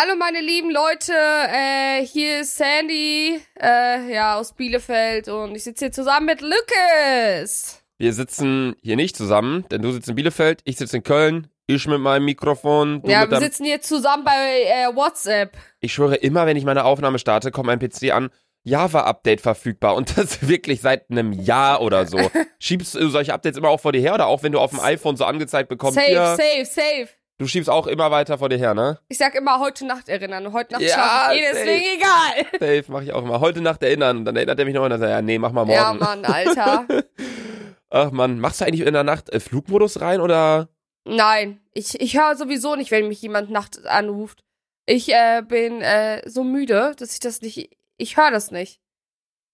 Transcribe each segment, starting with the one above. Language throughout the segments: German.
Hallo meine lieben Leute, äh, hier ist Sandy, äh, ja, aus Bielefeld und ich sitze hier zusammen mit Lückes. Wir sitzen hier nicht zusammen, denn du sitzt in Bielefeld, ich sitze in Köln, ich mit meinem Mikrofon. Du ja, mit wir sitzen hier zusammen bei äh, WhatsApp. ich schwöre, immer wenn ich meine Aufnahme starte, kommt mein PC an, Java-Update verfügbar und das wirklich seit einem Jahr oder so. Schiebst du solche Updates immer auch vor dir her oder auch wenn du auf dem iPhone so angezeigt bekommst, Safe, hier, safe, safe. Du schiebst auch immer weiter vor dir her, ne? Ich sag immer heute Nacht erinnern. Heute Nacht Ja, schlafe ich eh, deswegen egal. Safe, mach ich auch immer. Heute Nacht erinnern, dann erinnert er mich noch und dann sagt er, ja, nee, mach mal morgen. Ja, Mann, Alter. Ach man, machst du eigentlich in der Nacht äh, Flugmodus rein oder? Nein, ich, ich höre sowieso nicht, wenn mich jemand nachts anruft. Ich äh, bin äh, so müde, dass ich das nicht. Ich höre das nicht.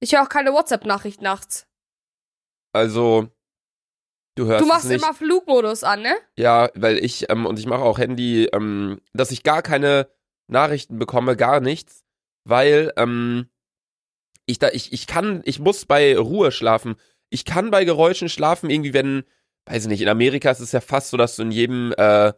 Ich höre auch keine WhatsApp-Nachricht nachts. Also, du hörst Du machst immer Flugmodus an, ne? Ja, weil ich, ähm, und ich mache auch Handy, ähm, dass ich gar keine Nachrichten bekomme, gar nichts, weil, ähm, ich da, ich, ich kann, ich muss bei Ruhe schlafen. Ich kann bei Geräuschen schlafen, irgendwie, wenn, weiß ich nicht, in Amerika ist es ja fast so, dass du in jedem, äh,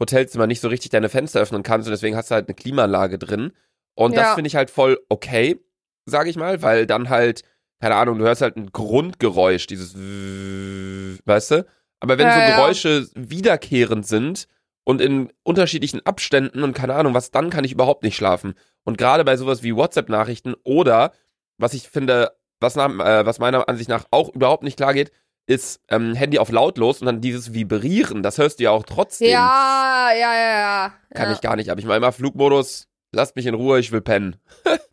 Hotelzimmer nicht so richtig deine Fenster öffnen kannst und deswegen hast du halt eine Klimaanlage drin. Und das Ja. finde ich halt voll okay, sage ich mal, weil dann halt, keine Ahnung, du hörst halt ein Grundgeräusch, dieses, weißt du? Aber wenn Ja, so ja. Geräusche wiederkehrend sind und in unterschiedlichen Abständen und keine Ahnung, was dann kann ich überhaupt nicht schlafen. Und gerade bei sowas wie WhatsApp-Nachrichten oder, was ich finde, was, nach, äh, was meiner Ansicht nach auch überhaupt nicht klar geht, ist ähm, Handy auf lautlos und dann dieses Vibrieren, das hörst du ja auch trotzdem. Ja, ja, ja, ja. Kann ja. ich gar nicht. Aber ich mache immer Flugmodus, lasst mich in Ruhe, ich will pennen.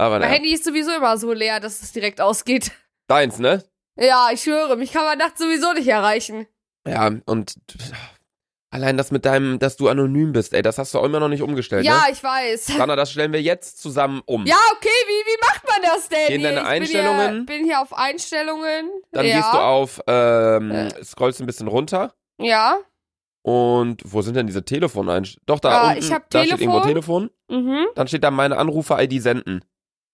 Aber Mein naja. Handy ist sowieso immer so leer, dass es direkt ausgeht. Deins, ne? Ja, ich schwöre, mich kann man nachts sowieso nicht erreichen. Ja, und allein das mit deinem, dass du anonym bist, ey, das hast du auch immer noch nicht umgestellt, Ja, ne? ich weiß. Sanna, das stellen wir jetzt zusammen um. Ja, okay, wie, wie macht man das denn? Geh in deine ich Einstellungen. Bin hier, bin hier auf Einstellungen. Dann ja. gehst du auf, ähm, Äh. scrollst ein bisschen runter Ja. und wo sind denn diese Telefoneinstellungen? Doch, da Ah, unten, ich hab da steht irgendwo Telefon. Telefon. Mhm. Dann steht da meine Anrufer-ID senden.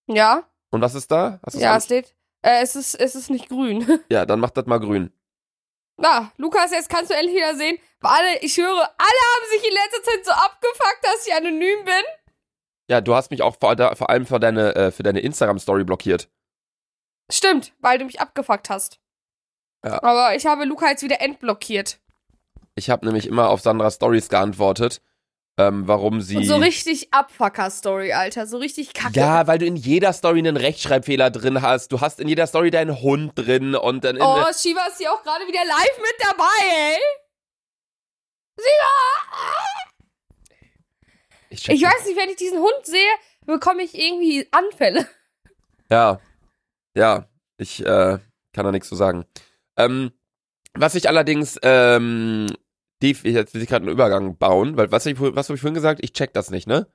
Ja. Und was ist da? Ja, es steht. Äh, es ist, es ist nicht grün. ja, dann mach das mal grün. Na, Lukas, jetzt kannst du endlich wieder sehen. Alle, ich höre, alle haben sich in letzter Zeit so abgefuckt, dass ich anonym bin. Ja, du hast mich auch vor, da, vor allem für deine, äh, für deine Instagram-Story blockiert. Stimmt, weil du mich abgefuckt hast. Ja. Aber ich habe Luca jetzt wieder entblockiert. Ich habe nämlich immer auf Sandras Stories geantwortet, ähm, warum sie. Und so richtig Abfucker-Story, Alter. So richtig kacke. Ja, weil du in jeder Story einen Rechtschreibfehler drin hast. Du hast in jeder Story deinen Hund drin und dann Oh, Shiva ist hier auch gerade wieder live mit dabei, ey. ich, check Ich weiß nicht, wenn ich diesen Hund sehe, bekomme ich irgendwie Anfälle. Ja. Ja, ich äh, kann da nichts zu sagen. Ähm, was ich allerdings, ähm, die, jetzt will ich gerade einen Übergang bauen, weil was, ich, was habe ich vorhin gesagt? Ich check das nicht, ne?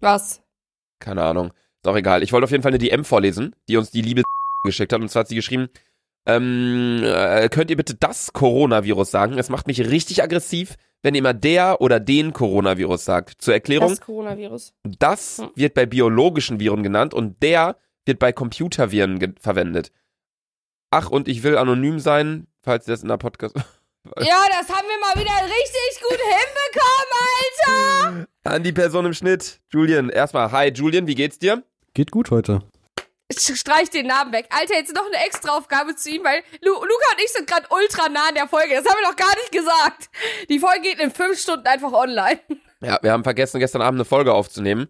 Was? Keine Ahnung. Ist auch egal. Ich wollte auf jeden Fall eine DM vorlesen, die uns die liebe geschickt hat. Und zwar hat sie geschrieben, ähm, äh, könnt ihr bitte das Coronavirus sagen? Es macht mich richtig aggressiv, wenn ihr immer der oder den Coronavirus sagt. Zur Erklärung, Das Coronavirus. das Hm. wird bei biologischen Viren genannt und der wird bei Computerviren verwendet. Ach, und ich will anonym sein, falls ihr das in der Podcast... Ja, das haben wir mal wieder richtig gut hinbekommen, Alter. An die Person im Schnitt. Julian, erstmal, hi Julian, wie geht's dir? Geht gut heute. Ich streich den Namen weg. Alter, jetzt noch eine extra Aufgabe zu ihm, weil Lu Luca und ich sind gerade ultra nah an der Folge. Das haben wir noch gar nicht gesagt. Die Folge geht in fünf Stunden einfach online. Ja, wir haben vergessen, gestern Abend eine Folge aufzunehmen.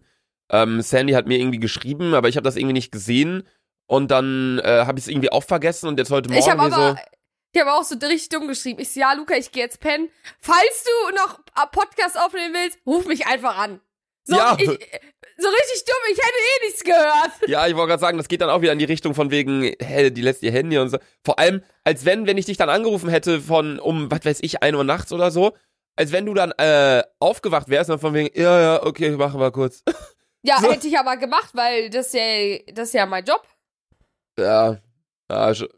Ähm, Sandy hat mir irgendwie geschrieben, aber ich habe das irgendwie nicht gesehen. Und dann äh, habe ich es irgendwie auch vergessen und jetzt heute Morgen ich habe aber, so... ich habe auch so richtig dumm geschrieben. Ich so, ja, Luca, ich gehe jetzt pennen. Falls du noch Podcast aufnehmen willst, ruf mich einfach an. So, Ja. ich, so richtig dumm, ich hätte eh nichts gehört. Ja, ich wollte gerade sagen, das geht dann auch wieder in die Richtung von wegen, hä, die lässt ihr Handy und so. Vor allem, als wenn, wenn ich dich dann angerufen hätte von um, was weiß ich, 1 Uhr nachts oder so, als wenn du dann äh, aufgewacht wärst und von wegen, ja, ja, okay, machen wir kurz. Ja, So. hätte ich aber gemacht, weil das ja, das ist ja mein Job. ja, ja, sch-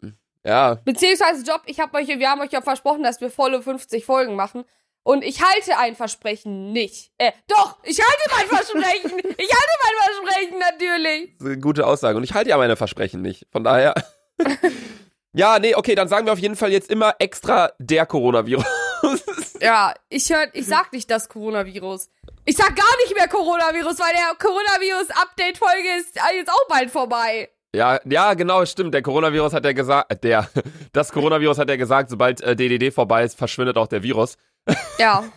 ja, Beziehungsweise Job, ich hab euch, wir haben euch ja versprochen, dass wir volle 50 Folgen machen. Und ich halte ein Versprechen nicht. Äh, doch, ich halte mein Versprechen. Ich halte mein Versprechen natürlich. das ist eine gute Aussage. Und ich halte ja meine Versprechen nicht. Von daher. ja, nee, okay, dann sagen wir auf jeden Fall jetzt immer extra der Coronavirus. Ja, ich hör, ich sag nicht das Coronavirus. Ich sag gar nicht mehr Coronavirus, weil der Coronavirus-Update-Folge ist jetzt auch bald vorbei. Ja, ja, genau, stimmt. Der Coronavirus hat ja gesagt, äh, der, das Coronavirus hat ja gesagt, sobald äh, DDD vorbei ist, verschwindet auch der Virus. Ja.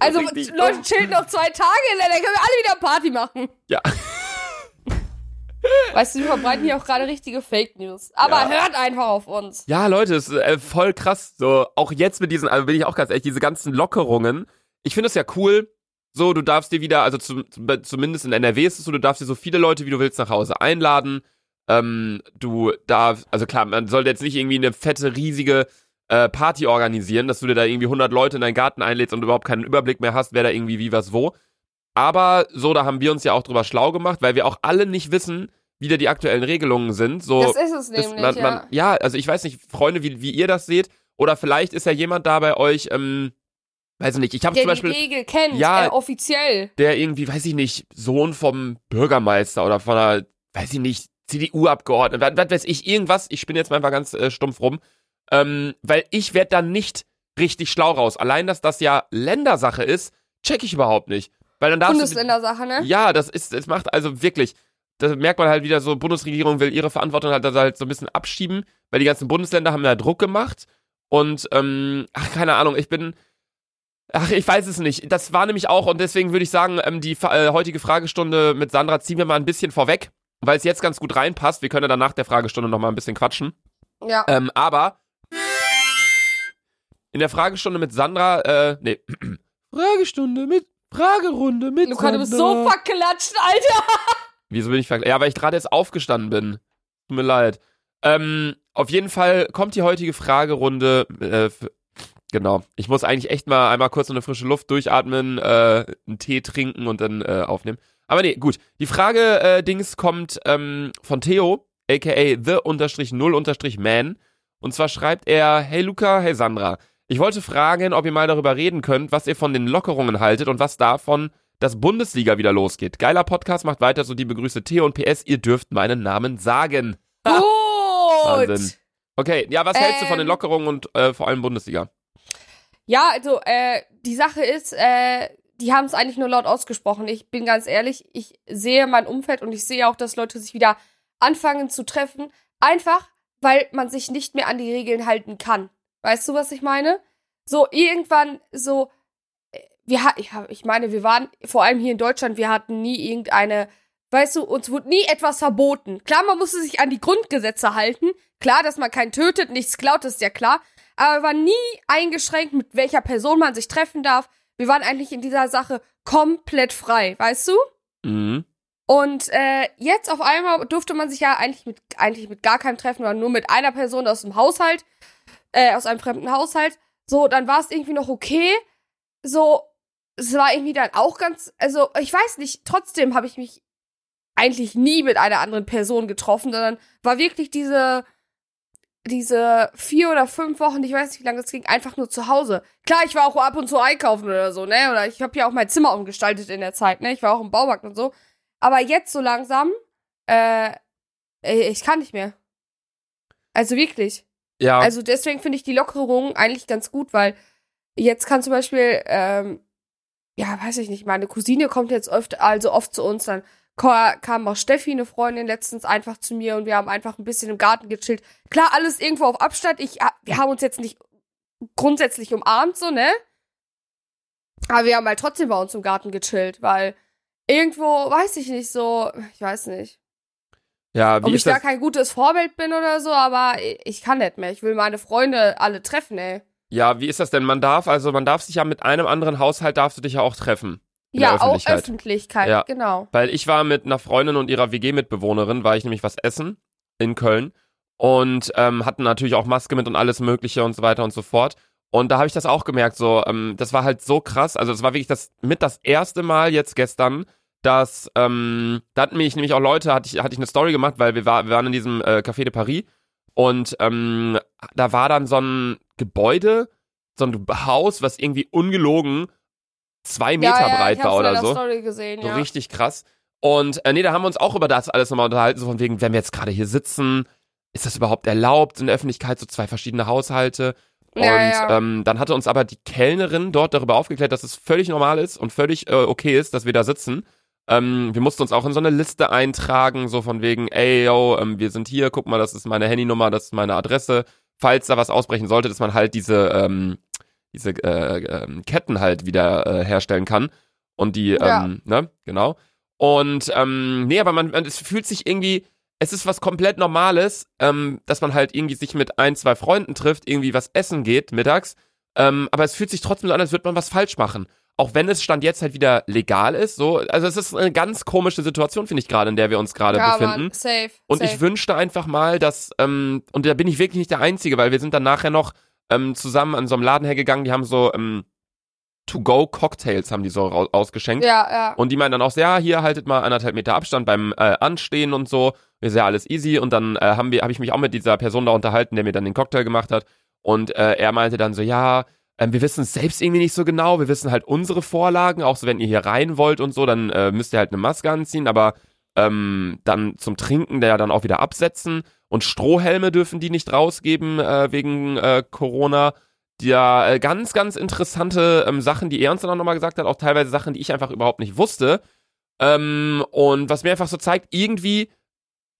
Also, Leute, dumm. chillt noch zwei Tage, dann können wir alle wieder Party machen. Ja. Weißt du, wir verbreiten hier auch gerade richtige Fake News. Aber Ja. hört einfach auf uns. Ja, Leute, ist äh, voll krass. So, auch jetzt mit diesen, also bin ich auch ganz ehrlich, diese ganzen Lockerungen. Ich finde es ja cool. So, du darfst dir wieder, also zum, zum, zumindest in NRW ist es so, du darfst dir so viele Leute, wie du willst, nach Hause einladen. Ähm, du darfst, also klar, man sollte jetzt nicht irgendwie eine fette, riesige äh, Party organisieren, dass du dir da irgendwie 100 Leute in deinen Garten einlädst und überhaupt keinen Überblick mehr hast, wer da irgendwie wie was wo. Aber so, da haben wir uns ja auch drüber schlau gemacht, weil wir auch alle nicht wissen, wie da die aktuellen Regelungen sind. So, Das ist es nämlich, man, ja. man, ja, also ich weiß nicht, Freunde, wie, wie ihr das seht. Oder vielleicht ist ja jemand da bei euch, ähm, weiß ich nicht, ich habe der zum Beispiel, die Regel kennt, Ja. äh, offiziell. der irgendwie, weiß ich nicht, Sohn vom Bürgermeister oder von einer, weiß ich nicht, CDU-Abgeordneten, was, was weiß ich, irgendwas, ich spinne jetzt mal einfach ganz äh, stumpf rum, ähm, weil ich werd dann nicht richtig schlau raus. Allein, dass das ja Ländersache ist, check ich überhaupt nicht. Weil dann darfst Bundesländersache, ne? ja, das ist, es macht also wirklich, da merkt man halt wieder so, Bundesregierung will ihre Verantwortung halt, halt so ein bisschen abschieben, weil die ganzen Bundesländer haben da Druck gemacht und, ähm, ach, keine Ahnung, ich bin, ach, ich weiß es nicht. Das war nämlich auch und deswegen würde ich sagen, ähm, die äh, heutige Fragestunde mit Sandra ziehen wir mal ein bisschen vorweg, weil es jetzt ganz gut reinpasst. Wir können ja dann nach der Fragestunde noch mal ein bisschen quatschen. Ja. Ähm, aber in der Fragestunde mit Sandra, äh, nee, Fragestunde mit, Fragerunde mit Luca, du bist so verklatscht, Alter. Wieso bin ich verkleidet? Ja, weil ich gerade jetzt aufgestanden bin. Tut mir leid. Ähm, auf jeden Fall kommt die heutige Fragerunde. Äh, genau. Ich muss eigentlich echt mal einmal kurz in eine frische Luft durchatmen, äh, einen Tee trinken und dann äh, aufnehmen. Aber nee, gut. Die Frage äh, Dings kommt ähm, von Theo, aka the-null-man. Und zwar schreibt er, hey Luca, hey Sandra. Ich wollte fragen, ob ihr mal darüber reden könnt, was ihr von den Lockerungen haltet und was davon dass Bundesliga wieder losgeht. Geiler Podcast, macht weiter so die Begrüße Theo und PS, ihr dürft meinen Namen sagen. Gut. Wahnsinn. Okay, ja, was hältst du von den Ähm. Lockerungen und äh, vor allem Bundesliga? Ja, also, äh, die Sache ist, äh, die haben es eigentlich nur laut ausgesprochen. Ich bin ganz ehrlich, ich sehe mein Umfeld und ich sehe auch, dass Leute sich wieder anfangen zu treffen. Einfach, weil man sich nicht mehr an die Regeln halten kann. Weißt du, was ich meine? So, irgendwann so, äh, wir ich meine, wir waren, vor allem hier in Deutschland, wir hatten nie irgendeine, weißt du, uns wurde nie etwas verboten. Klar, man musste sich an die Grundgesetze halten. Klar, dass man keinen tötet, nichts klaut, ist ja klar. Aber wir waren nie eingeschränkt, mit welcher Person man sich treffen darf. Wir waren eigentlich in dieser Sache komplett frei, weißt du? Mhm. Und äh, jetzt auf einmal durfte man sich ja eigentlich mit, eigentlich mit gar keinem treffen, sondern nur mit einer Person aus dem Haushalt, äh, aus einem fremden Haushalt. So, dann war es irgendwie noch okay. So, es war irgendwie dann auch ganz, also ich weiß nicht, trotzdem habe ich mich eigentlich nie mit einer anderen Person getroffen, sondern war wirklich diese, diese vier oder fünf Wochen, ich weiß nicht, wie lange das ging, einfach nur zu Hause. Klar, ich war auch ab und zu einkaufen oder so, ne? Oder ich habe ja auch mein Zimmer umgestaltet in der Zeit, ne? Ich war auch im Baumarkt und so. Aber jetzt so langsam, äh, ey, ich kann nicht mehr. Also wirklich. Ja, Also deswegen finde ich die Lockerung eigentlich ganz gut, weil jetzt kann zum Beispiel, ähm, ja, weiß ich nicht, meine Cousine kommt jetzt oft, also oft zu uns, dann kam auch Steffi, eine Freundin, letztens einfach zu mir und wir haben einfach ein bisschen im Garten gechillt. Klar, alles irgendwo auf Abstand. Ich, wir haben uns jetzt nicht grundsätzlich umarmt, so, ne? Aber wir haben halt trotzdem bei uns im Garten gechillt, weil irgendwo, weiß ich nicht, so, ich weiß nicht. ja, wie Ob ich da kein gutes Vorbild bin oder so, aber ich, ich kann nicht mehr. Ich will meine Freunde alle treffen, ey. Ja, wie ist das denn? Man darf, also man darf sich ja mit einem anderen Haushalt darfst du dich ja auch treffen. In ja, der auch Öffentlichkeit. Öffentlichkeit, Ja. genau. Weil ich war mit einer Freundin und ihrer WG-Mitbewohnerin, war ich nämlich was essen in Köln und ähm, hatten natürlich auch Maske mit und alles Mögliche und so weiter und so fort. Und da habe ich das auch gemerkt, so, ähm, das war halt so krass. Also, es war wirklich das mit das erste Mal jetzt gestern, dass, ähm, da hatten mich nämlich auch Leute, hatte ich, hatte ich eine Story gemacht, weil wir, war, wir waren in diesem äh, Café de Paris und ähm, da war dann so ein Gebäude, so ein Haus, was irgendwie ungelogen zwei Meter ja, ja, breit war oder so. Story gesehen, So ja. richtig krass. Und äh, nee, da haben wir uns auch über das alles nochmal unterhalten, so von wegen, wenn wir jetzt gerade hier sitzen, ist das überhaupt erlaubt in der Öffentlichkeit, so zwei verschiedene Haushalte? Und. Ähm, dann hatte uns aber die Kellnerin dort darüber aufgeklärt, dass es völlig normal ist und völlig äh, okay ist, dass wir da sitzen. Ähm, wir mussten uns auch in so eine Liste eintragen, so von wegen, ey, yo, ähm, wir sind hier, guck mal, das ist meine Handynummer, das ist meine Adresse. Falls da was ausbrechen sollte, dass man halt diese, ähm, diese äh, ähm, Ketten halt wieder äh, herstellen kann. Und die, Ja. ähm, ne, genau. Und ähm, nee, aber man, man, es fühlt sich irgendwie, es ist was komplett Normales, ähm, dass man halt irgendwie sich mit ein, zwei Freunden trifft, irgendwie was essen geht mittags. Ähm, aber es fühlt sich trotzdem so an, als würde man was falsch machen. Auch wenn es Stand jetzt halt wieder legal ist, so, also es ist eine ganz komische Situation, finde ich gerade, in der wir uns gerade ja, befinden. Mann, safe. Und safe. ich wünschte einfach mal, dass, ähm, und da bin ich wirklich nicht der Einzige, weil wir sind dann nachher noch ähm, zusammen an so einem Laden hergegangen, die haben so ähm, To-Go-Cocktails haben die so ausgeschenkt. Ja, ja. Und die meinen dann auch so, ja, hier haltet mal anderthalb Meter Abstand beim äh, Anstehen und so. Ist ja alles easy. Und dann äh, haben wir, habe ich mich auch mit dieser Person da unterhalten, der mir dann den Cocktail gemacht hat. Und äh, er meinte dann so, ja, ähm, wir wissen es selbst irgendwie nicht so genau. Wir wissen halt unsere Vorlagen, auch so, wenn ihr hier rein wollt und so, dann äh, müsst ihr halt eine Maske anziehen, aber ähm, dann zum Trinken der dann auch wieder absetzen. Und Strohhelme dürfen die nicht rausgeben äh, wegen äh, Corona. Ja, äh, ganz, ganz interessante ähm, Sachen, die er uns dann auch nochmal gesagt hat, auch teilweise Sachen, die ich einfach überhaupt nicht wusste. Ähm, und was mir einfach so zeigt, irgendwie,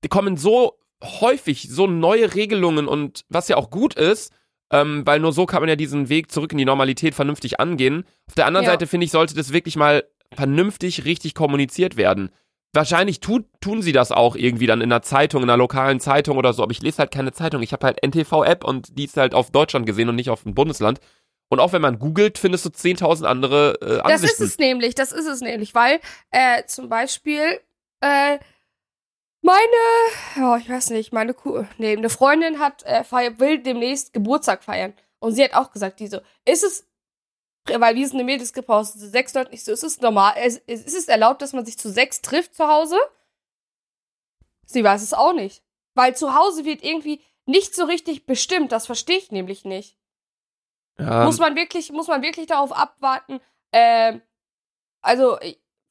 die kommen so häufig so neue Regelungen und was ja auch gut ist, ähm, weil nur so kann man ja diesen Weg zurück in die Normalität vernünftig angehen. Auf der anderen Ja. Seite finde ich, sollte das wirklich mal vernünftig richtig kommuniziert werden. Wahrscheinlich tut, tun sie das auch irgendwie dann in einer Zeitung, in einer lokalen Zeitung oder so, aber ich lese halt keine Zeitung. Ich habe halt NTV-App und die ist halt auf Deutschland gesehen und nicht auf ein Bundesland. Und auch wenn man googelt, findest du 10.000 andere äh, Das Ansichten. ist es nämlich, das ist es nämlich, weil äh, zum Beispiel äh, meine, ja, ich weiß nicht, meine Ku nee, eine Freundin hat äh, feier, will demnächst Geburtstag feiern und sie hat auch gesagt, die so, ist es, weil wir sind eine Mädels gepostet, sechs Leute, ich so, ist es normal, es, es- ist es erlaubt, dass man sich zu sechs trifft zu Hause? Sie weiß es auch nicht, weil zu Hause wird irgendwie nicht so richtig bestimmt, das verstehe ich nämlich nicht. ja, Muss man wirklich, muss man wirklich darauf abwarten? Ähm, also,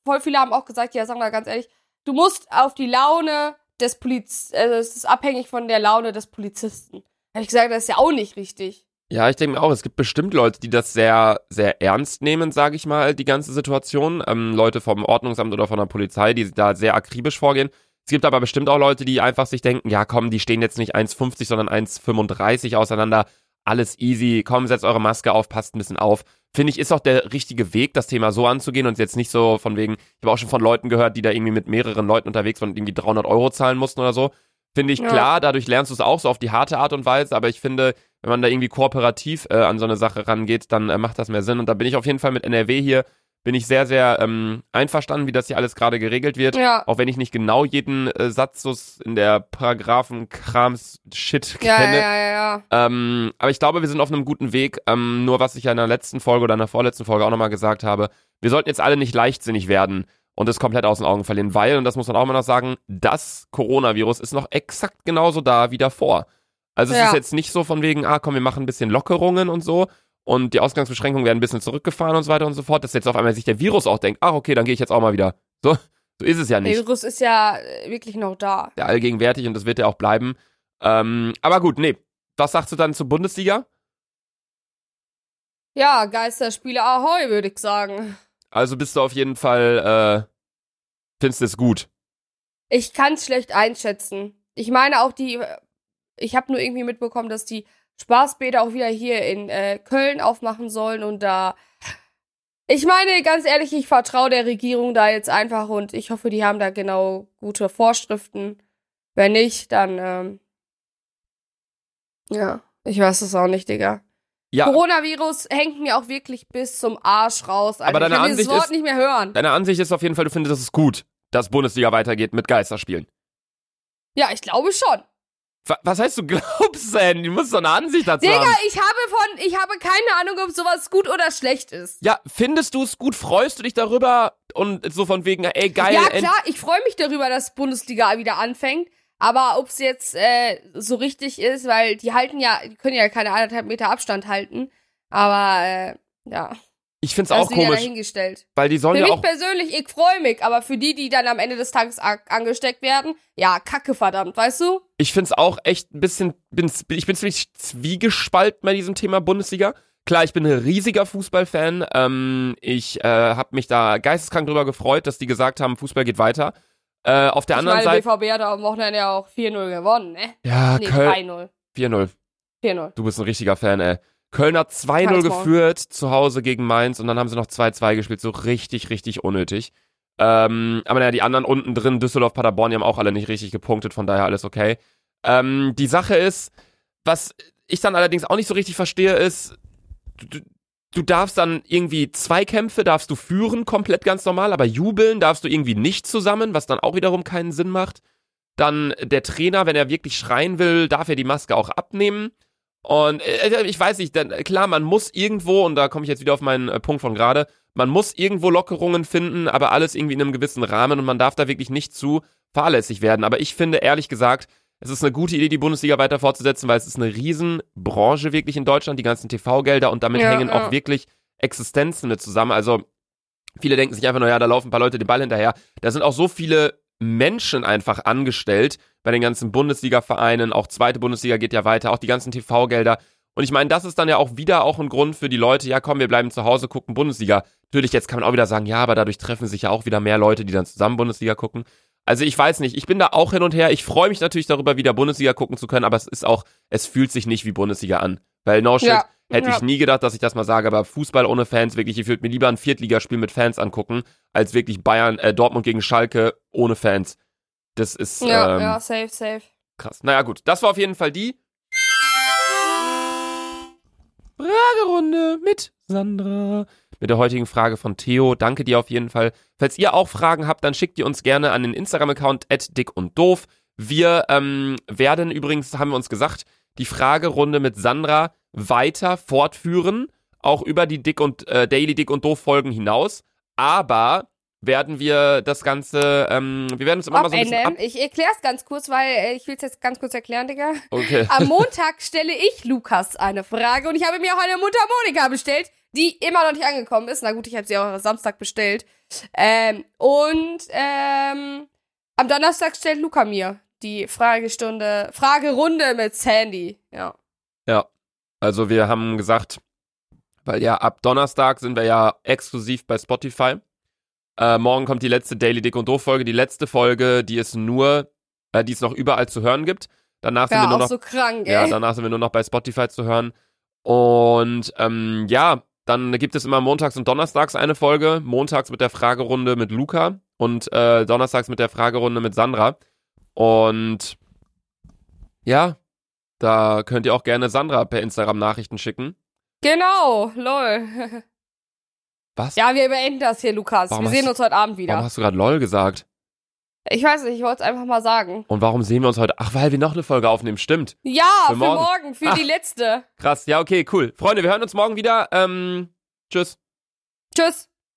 voll viele haben auch gesagt, ja, sagen wir ganz ehrlich, du musst auf die Laune des Poliz, also es ist abhängig von der Laune des Polizisten. Habe ich gesagt, das ist ja auch nicht richtig. Ja, ich denke mir auch, es gibt bestimmt Leute, die das sehr, sehr ernst nehmen, sage ich mal, die ganze Situation. Ähm, Leute vom Ordnungsamt oder von der Polizei, die da sehr akribisch vorgehen. Es gibt aber bestimmt auch Leute, die einfach sich denken, ja komm, die stehen jetzt nicht 1,50, sondern 1,35 auseinander. Alles easy, komm, setzt eure Maske auf, passt ein bisschen auf. Finde ich, ist auch der richtige Weg, das Thema so anzugehen und jetzt nicht so von wegen, ich habe auch schon von Leuten gehört, die da irgendwie mit mehreren Leuten unterwegs waren und irgendwie 300 Euro zahlen mussten oder so. Finde ich Ja. klar, dadurch lernst du es auch so auf die harte Art und Weise, aber ich finde, wenn man da irgendwie kooperativ äh, an so eine Sache rangeht, dann äh, macht das mehr Sinn. Und da bin ich auf jeden Fall mit NRW hier, bin ich sehr, sehr ähm, einverstanden, wie das hier alles gerade geregelt wird. Ja. Auch wenn ich nicht genau jeden äh, Satz so in der Paragraphen-Krams-Shit Ja, kenne. ja, ja, ja. Ähm, aber ich glaube, wir sind auf einem guten Weg. Ähm, nur was ich ja in der letzten Folge oder in der vorletzten Folge auch nochmal gesagt habe, wir sollten jetzt alle nicht leichtsinnig werden und es komplett aus den Augen verlieren, weil, und das muss man auch immer noch sagen, das Coronavirus ist noch exakt genauso da wie davor. Also es Ja. ist jetzt nicht so von wegen, ah komm, wir machen ein bisschen Lockerungen und so und die Ausgangsbeschränkungen werden ein bisschen zurückgefahren und so weiter und so fort, dass jetzt auf einmal sich der Virus auch denkt, ach okay, dann gehe ich jetzt auch mal wieder. So, so ist es ja Der nicht Virus ist ja äh, wirklich noch da. der allgegenwärtig und das wird ja auch bleiben. Ähm, aber gut, nee. Was sagst du dann zur Bundesliga? Ja, Geisterspiele Ahoi, würde ich sagen. Also bist du auf jeden Fall, äh, findest es gut. Ich kann es schlecht einschätzen. Ich meine auch die, ich habe nur irgendwie mitbekommen, dass die Spaßbäder auch wieder hier in äh, Köln aufmachen sollen und da. Ich meine, ganz ehrlich, ich vertraue der Regierung da jetzt einfach und ich hoffe, die haben da genau gute Vorschriften. Wenn nicht, dann, ähm, ja, ich weiß es auch nicht, Digga. Ja, Coronavirus hängt mir auch wirklich bis zum Arsch raus. Alter. Aber deine ich kann Ansicht dieses Wort ist- nicht mehr hören. deine Ansicht ist auf jeden Fall, du findest es gut, dass Bundesliga weitergeht mit Geisterspielen. Ja, ich glaube schon. Wa- Was heißt du glaubst denn? Du musst doch eine Ansicht dazu Digga, haben. ich habe von, ich habe keine Ahnung, ob sowas gut oder schlecht ist. Ja, findest du es gut? Freust du dich darüber? Und so von wegen, ey, geil. ja, klar, ich freue mich darüber, dass Bundesliga wieder anfängt. Aber ob es jetzt äh, so richtig ist, weil die halten ja, die können ja keine anderthalb Meter Abstand halten. Aber äh, ja, Ich find's Das auch komisch, dahingestellt. weil die sollen Für ja mich persönlich, ich freue mich, aber für die, die dann am Ende des Tages angesteckt werden, ja, kacke verdammt, weißt du? Ich find's auch echt ein bisschen. Bin, ich bin ziemlich zwiegespalten bei diesem Thema Bundesliga. Klar, ich bin ein riesiger Fußballfan. Ähm, ich äh, habe mich da geisteskrank drüber gefreut, dass die gesagt haben, Fußball geht weiter. Äh, auf der Ich anderen meine, Seite. BVB hat am Wochenende ja auch 4-0 gewonnen, ne? Ja, Nee, Köln. 3-0. 4-0. 4-0. Du bist ein richtiger Fan, ey. Köln hat 2-0 Halt's Maul. geführt zu Hause gegen Mainz und dann haben sie noch 2-2 gespielt. So richtig, richtig unnötig. Ähm, aber naja, die anderen unten drin, Düsseldorf, Paderborn, die haben auch alle nicht richtig gepunktet, von daher alles okay. Ähm, die Sache ist, was ich dann allerdings auch nicht so richtig verstehe, ist, du, du darfst dann irgendwie Zweikämpfe, darfst du führen, komplett ganz normal, aber jubeln darfst du irgendwie nicht zusammen, was dann auch wiederum keinen Sinn macht. Dann der Trainer, wenn er wirklich schreien will, darf er die Maske auch abnehmen. Und äh, ich weiß nicht, denn, klar, man muss irgendwo, und da komme ich jetzt wieder auf meinen äh, Punkt von gerade, man muss irgendwo Lockerungen finden, aber alles irgendwie in einem gewissen Rahmen und man darf da wirklich nicht zu fahrlässig werden. Aber ich finde ehrlich gesagt, es ist eine gute Idee, die Bundesliga weiter fortzusetzen, weil es ist eine Riesenbranche wirklich in Deutschland, die ganzen TV-Gelder und damit Ja, hängen ja. auch wirklich Existenzen mit zusammen. Also viele denken sich einfach nur, ja, da laufen ein paar Leute den Ball hinterher. Da sind auch so viele Menschen einfach angestellt bei den ganzen Bundesliga-Vereinen. Auch zweite Bundesliga geht ja weiter, auch die ganzen TV-Gelder. Und ich meine, das ist dann ja auch wieder auch ein Grund für die Leute, ja komm, wir bleiben zu Hause, gucken Bundesliga. Natürlich, jetzt kann man auch wieder sagen, ja, aber dadurch treffen sich ja auch wieder mehr Leute, die dann zusammen Bundesliga gucken. Also ich weiß nicht, ich bin da auch hin und her. Ich freue mich natürlich darüber, wieder Bundesliga gucken zu können, aber es ist auch, es fühlt sich nicht wie Bundesliga an. Weil no shit, Ja, hätte ja. ich nie gedacht, dass ich das mal sage, aber Fußball ohne Fans, wirklich, ich würde mir lieber ein Viertligaspiel mit Fans angucken, als wirklich Bayern, äh, Dortmund gegen Schalke ohne Fans. Das ist Ja, ähm, ja, safe, safe. krass. Naja, gut, das war auf jeden Fall die Fragerunde mit Sandra. Mit der heutigen Frage von Theo. Danke dir auf jeden Fall. Falls ihr auch Fragen habt, dann schickt ihr uns gerne an den Instagram-Account dick und doof. Wir ähm, werden übrigens, haben wir uns gesagt, die Fragerunde mit Sandra weiter fortführen, auch über die Dick und äh, Daily Dick und Doof Folgen hinaus. Aber werden wir das Ganze, ähm, wir werden uns immer mal so ein bisschen ab. Ich erkläre es ganz kurz, weil äh, ich will es jetzt ganz kurz erklären, Digga. Okay. Am Montag stelle ich Lukas eine Frage und ich habe mir auch eine Mundharmonika bestellt, die immer noch nicht angekommen ist. Na gut, ich habe sie auch am Samstag bestellt. Ähm, und ähm, am Donnerstag stellt Luca mir die Fragestunde, Fragerunde mit Sandy. Ja. Ja. Also wir haben gesagt, weil ja ab Donnerstag sind wir ja exklusiv bei Spotify. Äh, morgen kommt die letzte Daily Dick und Doof Folge, die letzte Folge, die es nur, äh, die es noch überall zu hören gibt. Danach sind wir Ja, nur noch, so krank, ja, danach sind wir nur noch bei Spotify zu hören. Und ähm, ja, dann gibt es immer montags und donnerstags eine Folge. Montags mit der Fragerunde mit Luca und äh, donnerstags mit der Fragerunde mit Sandra. Und ja, da könnt ihr auch gerne Sandra per Instagram Nachrichten schicken. Genau, lol. Was? Ja, wir beenden das hier, Lukas. Warum wir sehen du- uns heute Abend Warum wieder. hast du gerade LOL gesagt? Ich weiß nicht, ich wollte es einfach mal sagen. Und warum sehen wir uns heute? Ach, weil wir noch eine Folge aufnehmen, stimmt. Ja, Für für, morgen. morgen, für die letzte. Krass, ja, okay, cool. Freunde, wir hören uns morgen wieder. Ähm, tschüss. Tschüss.